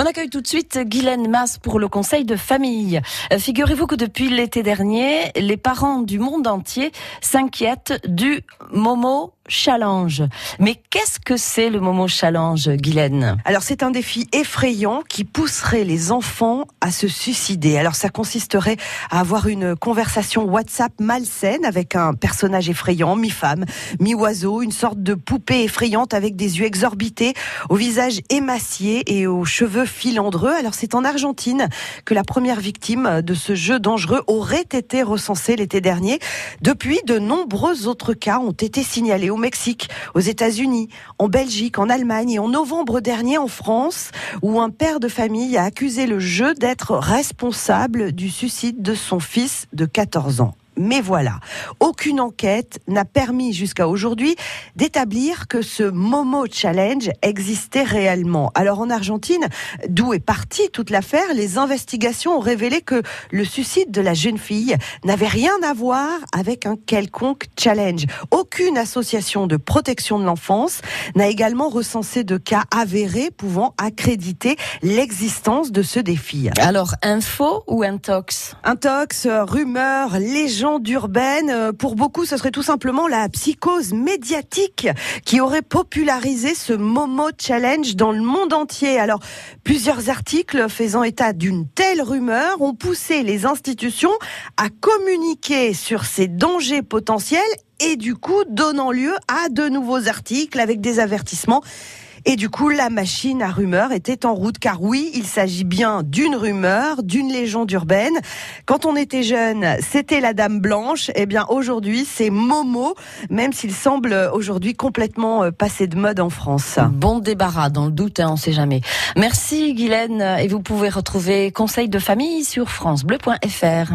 On accueille tout de suite Guylaine Masse pour le conseil de famille. Figurez-vous que depuis l'été dernier, les parents du monde entier s'inquiètent du Momo Challenge. Mais qu'est-ce que c'est le Momo Challenge, Guylaine? Alors c'est un défi effrayant qui pousserait les enfants à se suicider. Alors ça consisterait à avoir une conversation WhatsApp malsaine avec un personnage effrayant, mi-femme, mi-oiseau, une sorte de poupée effrayante avec des yeux exorbités, au visage émacié et aux cheveux filandreux. Alors c'est en Argentine que la première victime de ce jeu dangereux aurait été recensée l'été dernier. Depuis, de nombreux autres cas ont été signalés Mexique, aux États-Unis, en Belgique, en Allemagne et en novembre dernier en France, où un père de famille a accusé le jeu d'être responsable du suicide de son fils de 14 ans. Mais voilà, aucune enquête n'a permis jusqu'à aujourd'hui d'établir que ce Momo Challenge existait réellement. Alors en Argentine, d'où est partie toute l'affaire, les investigations ont révélé que le suicide de la jeune fille n'avait rien à voir avec un quelconque challenge. Aucune association de protection de l'enfance n'a également recensé de cas avérés pouvant accréditer l'existence de ce défi. Alors, info ou intox Intox, rumeur, légende urbaine. Euh, pour beaucoup, ce serait tout simplement la psychose médiatique qui aurait popularisé ce Momo Challenge dans le monde entier. Alors, plusieurs articles faisant état d'une telle rumeur ont poussé les institutions à communiquer sur ces dangers potentiels et du coup donnant lieu à de nouveaux articles avec des avertissements. Et du coup, la machine à rumeurs était en route, car oui, il s'agit bien d'une rumeur, d'une légende urbaine. Quand on était jeune, c'était la Dame Blanche. Eh bien, aujourd'hui, c'est Momo, même s'il semble aujourd'hui complètement euh, passé de mode en France. Bon débarras, dans le doute, hein, on sait jamais. Merci, Guylaine. Et vous pouvez retrouver Conseil de famille sur francebleu.fr.